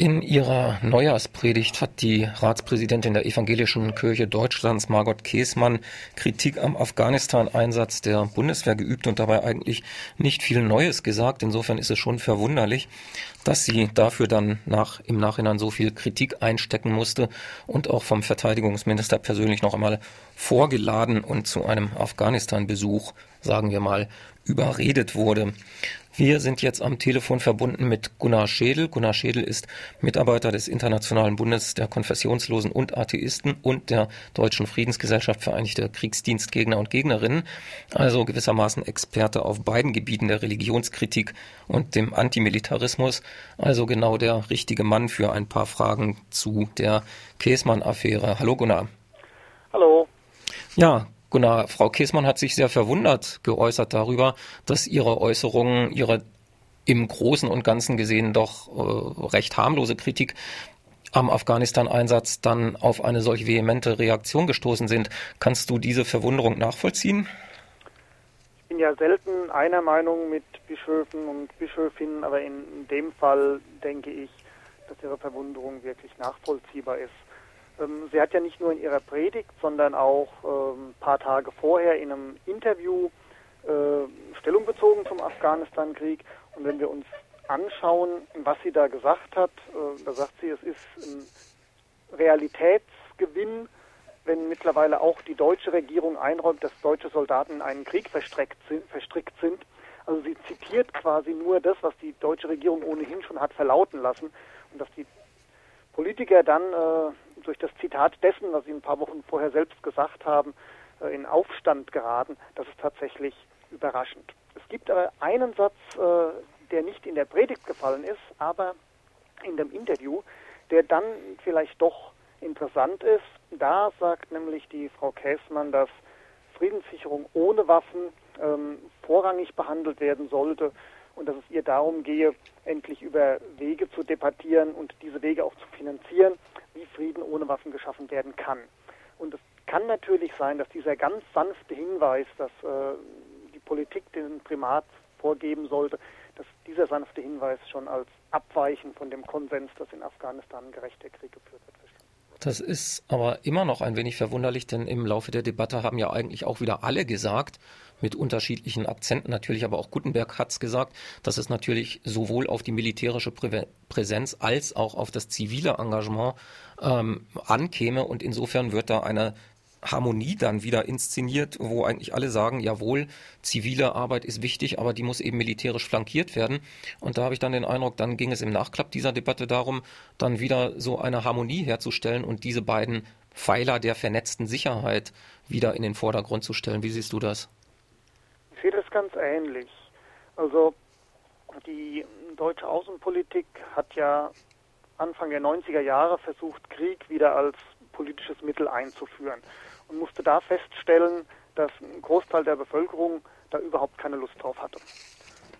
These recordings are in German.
In ihrer Neujahrspredigt hat die Ratspräsidentin der Evangelischen Kirche Deutschlands, Margot Käßmann, Kritik am Afghanistan-Einsatz der Bundeswehr geübt und dabei eigentlich nicht viel Neues gesagt. Insofern ist es schon verwunderlich, dass sie dafür dann nach, im Nachhinein so viel Kritik einstecken musste und auch vom Verteidigungsminister persönlich noch einmal vorgeladen und zu einem Afghanistan-Besuch, sagen wir mal, überredet wurde. Wir sind jetzt am Telefon verbunden mit Gunnar Schädel. Gunnar Schädel ist Mitarbeiter des Internationalen Bundes der Konfessionslosen und Atheisten und der Deutschen Friedensgesellschaft Vereinigte Kriegsdienstgegner und Gegnerinnen, also gewissermaßen Experte auf beiden Gebieten der Religionskritik und dem Antimilitarismus, also genau der richtige Mann für ein paar Fragen zu der Käsmann-Affäre. Hallo Gunnar. Hallo. Ja, Gunnar, Frau Käßmann hat sich sehr verwundert geäußert darüber, dass ihre Äußerungen, ihre im Großen und Ganzen gesehen doch äh, recht harmlose Kritik am Afghanistan-Einsatz dann auf eine solch vehemente Reaktion gestoßen sind. Kannst du diese Verwunderung nachvollziehen? Ich bin ja selten einer Meinung mit Bischöfen und Bischöfinnen, aber in, in dem Fall denke ich, dass ihre Verwunderung wirklich nachvollziehbar ist. Ähm, sie hat ja nicht nur in ihrer Predigt, sondern auch ähm, ein paar Tage vorher in einem Interview äh, Stellung bezogen zum Afghanistan-Krieg. Und wenn wir uns anschauen, was sie da gesagt hat, äh, da sagt sie, es ist ein Realitätsgewinn, wenn mittlerweile auch die deutsche Regierung einräumt, dass deutsche Soldaten in einen Krieg verstrickt sind. Also sie zitiert quasi nur das, was die deutsche Regierung ohnehin schon hat verlauten lassen und dass die Politiker dann äh, durch das Zitat dessen, was Sie ein paar Wochen vorher selbst gesagt haben, äh, in Aufstand geraten, das ist tatsächlich überraschend. Es gibt aber einen Satz, äh, der nicht in der Predigt gefallen ist, aber in dem Interview, der dann vielleicht doch interessant ist. Da sagt nämlich die Frau Käßmann, dass Friedenssicherung ohne Waffen ähm, vorrangig behandelt werden sollte und dass es ihr darum gehe, endlich über Wege zu debattieren und diese Wege auch zu finanzieren, wie Frieden ohne Waffen geschaffen werden kann. Und es kann natürlich sein, dass dieser ganz sanfte Hinweis, dass äh, die Politik den Primat vorgeben sollte, dass dieser sanfte Hinweis schon als Abweichen von dem Konsens, dass in Afghanistan ein gerechter Krieg geführt wird, verstanden. Das ist aber immer noch ein wenig verwunderlich, denn im Laufe der Debatte haben ja eigentlich auch wieder alle gesagt, mit unterschiedlichen Akzenten natürlich, aber auch Gutenberg hat es gesagt, dass es natürlich sowohl auf die militärische Prä Präsenz als auch auf das zivile Engagement ähm, ankäme und insofern wird da eine Harmonie dann wieder inszeniert, wo eigentlich alle sagen, jawohl, zivile Arbeit ist wichtig, aber die muss eben militärisch flankiert werden. Und da habe ich dann den Eindruck, dann ging es im Nachklapp dieser Debatte darum, dann wieder so eine Harmonie herzustellen und diese beiden Pfeiler der vernetzten Sicherheit wieder in den Vordergrund zu stellen. Wie siehst du das? Sehe das ganz ähnlich. Also die deutsche Außenpolitik hat ja Anfang der 90er Jahre versucht, Krieg wieder als politisches Mittel einzuführen und musste da feststellen, dass ein Großteil der Bevölkerung da überhaupt keine Lust drauf hatte.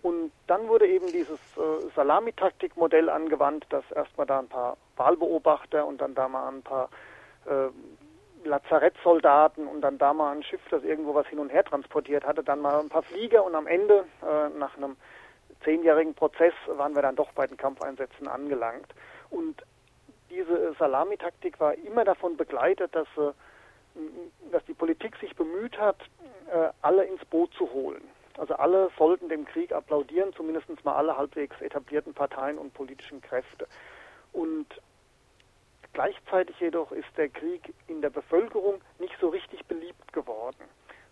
Und dann wurde eben dieses äh, Salamitaktik-Modell angewandt, dass erstmal da ein paar Wahlbeobachter und dann da mal ein paar äh, Lazarettsoldaten und dann da mal ein Schiff, das irgendwo was hin und her transportiert hatte, dann mal ein paar Flieger und am Ende, äh, nach einem zehnjährigen Prozess, waren wir dann doch bei den Kampfeinsätzen angelangt. Und diese Salamitaktik war immer davon begleitet, dass, äh, dass die Politik sich bemüht hat, äh, alle ins Boot zu holen. Also alle sollten dem Krieg applaudieren, zumindest mal alle halbwegs etablierten Parteien und politischen Kräfte. Und Gleichzeitig jedoch ist der Krieg in der Bevölkerung nicht so richtig beliebt geworden.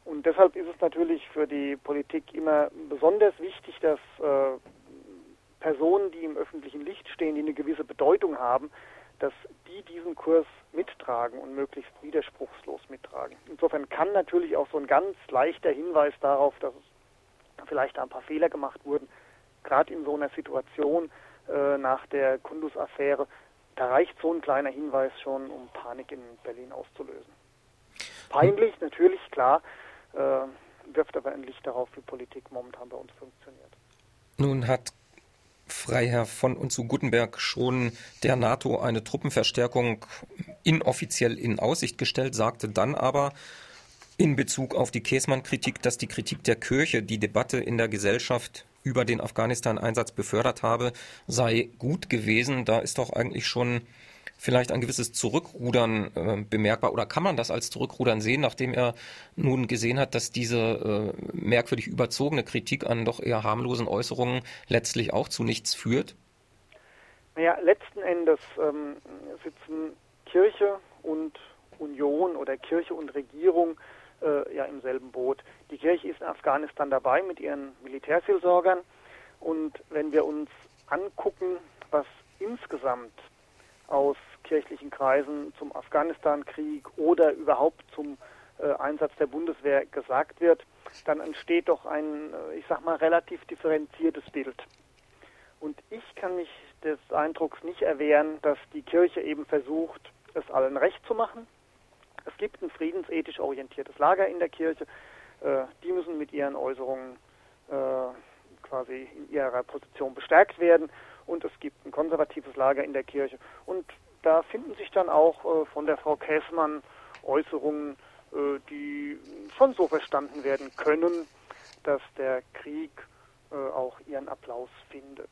Und deshalb ist es natürlich für die Politik immer besonders wichtig, dass äh, Personen, die im öffentlichen Licht stehen, die eine gewisse Bedeutung haben, dass die diesen Kurs mittragen und möglichst widerspruchslos mittragen. Insofern kann natürlich auch so ein ganz leichter Hinweis darauf, dass vielleicht ein paar Fehler gemacht wurden, gerade in so einer Situation äh, nach der Kundus-Affäre, da reicht so ein kleiner Hinweis schon, um Panik in Berlin auszulösen. Peinlich, natürlich, klar, äh, wirft aber ein Licht darauf, wie Politik momentan bei uns funktioniert. Nun hat Freiherr von und zu Gutenberg schon der NATO eine Truppenverstärkung inoffiziell in Aussicht gestellt, sagte dann aber in Bezug auf die Käßmann-Kritik, dass die Kritik der Kirche die Debatte in der Gesellschaft über den Afghanistan-Einsatz befördert habe, sei gut gewesen. Da ist doch eigentlich schon vielleicht ein gewisses Zurückrudern äh, bemerkbar oder kann man das als Zurückrudern sehen, nachdem er nun gesehen hat, dass diese äh, merkwürdig überzogene Kritik an doch eher harmlosen Äußerungen letztlich auch zu nichts führt? Naja, letzten Endes ähm, sitzen Kirche und Union oder Kirche und Regierung äh, ja im selben Boot. Die Kirche ist in Afghanistan dabei mit ihren Militärseelsorgern und wenn wir uns angucken, was insgesamt aus kirchlichen Kreisen zum Afghanistan-Krieg oder überhaupt zum äh, Einsatz der Bundeswehr gesagt wird, dann entsteht doch ein, äh, ich sag mal, relativ differenziertes Bild. Und ich kann mich des Eindrucks nicht erwehren, dass die Kirche eben versucht, es allen recht zu machen. Es gibt ein friedensethisch orientiertes Lager in der Kirche. Äh, die müssen mit ihren Äußerungen äh, quasi in ihrer Position bestärkt werden. Und es gibt ein konservatives Lager in der Kirche. Und da finden sich dann auch äh, von der Frau Käßmann Äußerungen, äh, die schon so verstanden werden können, dass der Krieg äh, auch ihren Applaus findet.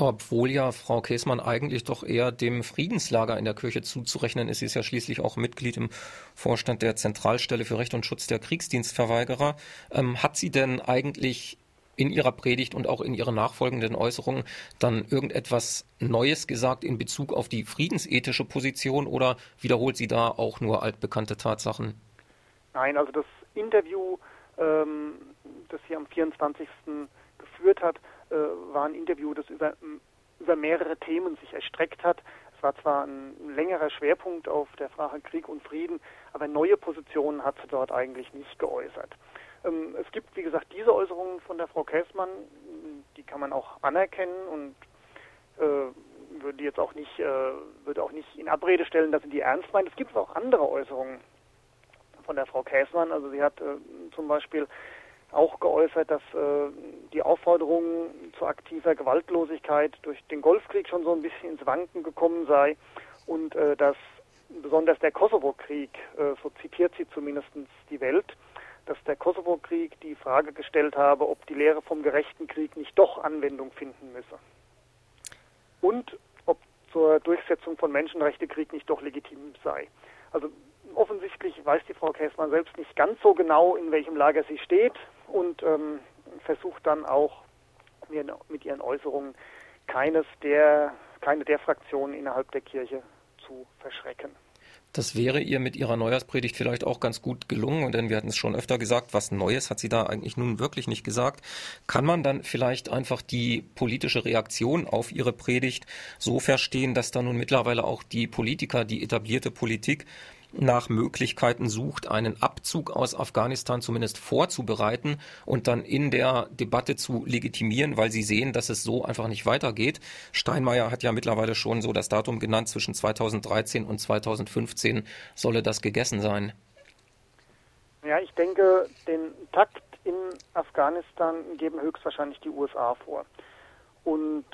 Obwohl ja Frau Käßmann eigentlich doch eher dem Friedenslager in der Kirche zuzurechnen ist. Sie ist ja schließlich auch Mitglied im Vorstand der Zentralstelle für Recht und Schutz der Kriegsdienstverweigerer. Ähm, hat sie denn eigentlich in ihrer Predigt und auch in ihren nachfolgenden Äußerungen dann irgendetwas Neues gesagt in Bezug auf die friedensethische Position oder wiederholt sie da auch nur altbekannte Tatsachen? Nein, also das Interview, ähm, das sie am 24. geführt hat, war ein Interview, das über, über mehrere Themen sich erstreckt hat. Es war zwar ein längerer Schwerpunkt auf der Frage Krieg und Frieden, aber neue Positionen hat sie dort eigentlich nicht geäußert. Ähm, es gibt, wie gesagt, diese Äußerungen von der Frau Käßmann, die kann man auch anerkennen und äh, würde jetzt auch nicht, äh, würde auch nicht in Abrede stellen, dass sie die ernst meint. Es gibt auch andere Äußerungen von der Frau Käßmann. Also sie hat äh, zum Beispiel auch geäußert, dass äh, die Aufforderung zu aktiver Gewaltlosigkeit durch den Golfkrieg schon so ein bisschen ins Wanken gekommen sei und äh, dass besonders der Kosovo-Krieg, äh, so zitiert sie zumindest die Welt, dass der Kosovo-Krieg die Frage gestellt habe, ob die Lehre vom gerechten Krieg nicht doch Anwendung finden müsse. Und ob zur Durchsetzung von Menschenrechte Krieg nicht doch legitim sei. Also offensichtlich weiß die Frau Käßmann selbst nicht ganz so genau, in welchem Lager sie steht und ähm, versucht dann auch mit ihren Äußerungen keines der, keine der Fraktionen innerhalb der Kirche zu verschrecken. Das wäre ihr mit ihrer Neujahrspredigt vielleicht auch ganz gut gelungen, denn wir hatten es schon öfter gesagt, was Neues hat sie da eigentlich nun wirklich nicht gesagt. Kann man dann vielleicht einfach die politische Reaktion auf ihre Predigt so verstehen, dass da nun mittlerweile auch die Politiker, die etablierte Politik nach Möglichkeiten sucht, einen Abzug aus Afghanistan zumindest vorzubereiten und dann in der Debatte zu legitimieren, weil sie sehen, dass es so einfach nicht weitergeht. Steinmeier hat ja mittlerweile schon so das Datum genannt, zwischen 2013 und 2015 solle das gegessen sein. Ja, ich denke, den Takt in Afghanistan geben höchstwahrscheinlich die USA vor. Und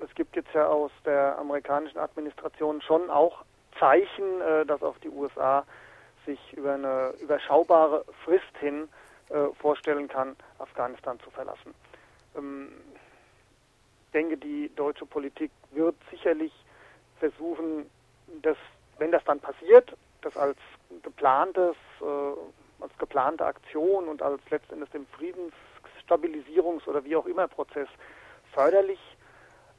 es gibt jetzt ja aus der amerikanischen Administration schon auch Zeichen, äh, dass auch die USA sich über eine überschaubare Frist hin äh, vorstellen kann, Afghanistan zu verlassen. Ähm, ich denke, die deutsche Politik wird sicherlich versuchen, dass, wenn das dann passiert, das als geplantes, äh, als geplante Aktion und als letztendlich dem Friedensstabilisierungs- oder wie auch immer Prozess förderlich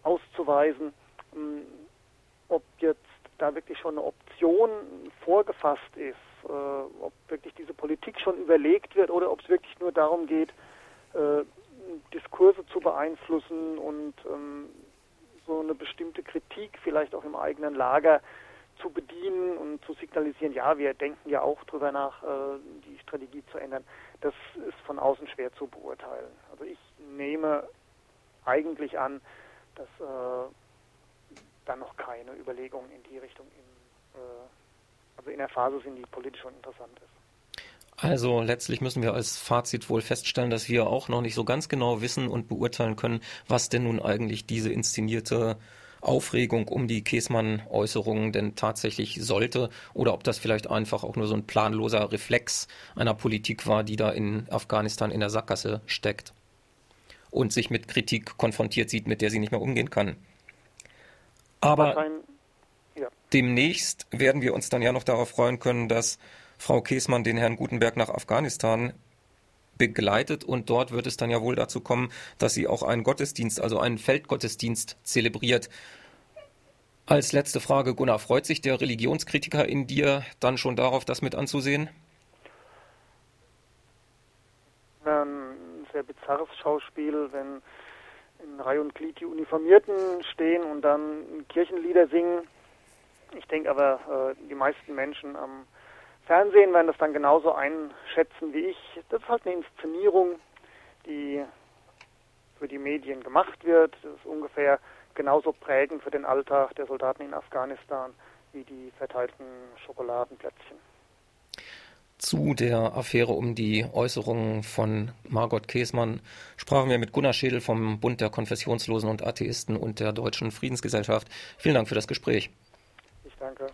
auszuweisen. Ähm, ob jetzt da wirklich schon eine Option vorgefasst ist, äh, ob wirklich diese Politik schon überlegt wird oder ob es wirklich nur darum geht, äh, Diskurse zu beeinflussen und ähm, so eine bestimmte Kritik vielleicht auch im eigenen Lager zu bedienen und zu signalisieren, ja, wir denken ja auch drüber nach, äh, die Strategie zu ändern. Das ist von außen schwer zu beurteilen. Also ich nehme eigentlich an, dass äh, da noch keine Überlegungen in die Richtung in, äh, also in der Phase sind, die politisch schon interessant ist. Also letztlich müssen wir als Fazit wohl feststellen, dass wir auch noch nicht so ganz genau wissen und beurteilen können, was denn nun eigentlich diese inszenierte Aufregung um die Käsmann-Äußerungen denn tatsächlich sollte oder ob das vielleicht einfach auch nur so ein planloser Reflex einer Politik war, die da in Afghanistan in der Sackgasse steckt. und sich mit Kritik konfrontiert sieht, mit der sie nicht mehr umgehen kann. Aber ja. demnächst werden wir uns dann ja noch darauf freuen können, dass Frau Käßmann den Herrn Gutenberg nach Afghanistan begleitet und dort wird es dann ja wohl dazu kommen, dass sie auch einen Gottesdienst, also einen Feldgottesdienst zelebriert. Als letzte Frage, Gunnar, freut sich der Religionskritiker in dir dann schon darauf, das mit anzusehen? Ein sehr bizarres Schauspiel, wenn in Reihe und Glied die Uniformierten stehen und dann Kirchenlieder singen. Ich denke aber, äh, die meisten Menschen am Fernsehen werden das dann genauso einschätzen wie ich. Das ist halt eine Inszenierung, die für die Medien gemacht wird. Das ist ungefähr genauso prägend für den Alltag der Soldaten in Afghanistan wie die verteilten Schokoladenplätzchen. Zu der Affäre um die Äußerungen von Margot Käßmann sprachen wir mit Gunnar Schädel vom Bund der Konfessionslosen und Atheisten und der Deutschen Friedensgesellschaft. Vielen Dank für das Gespräch. Ich danke.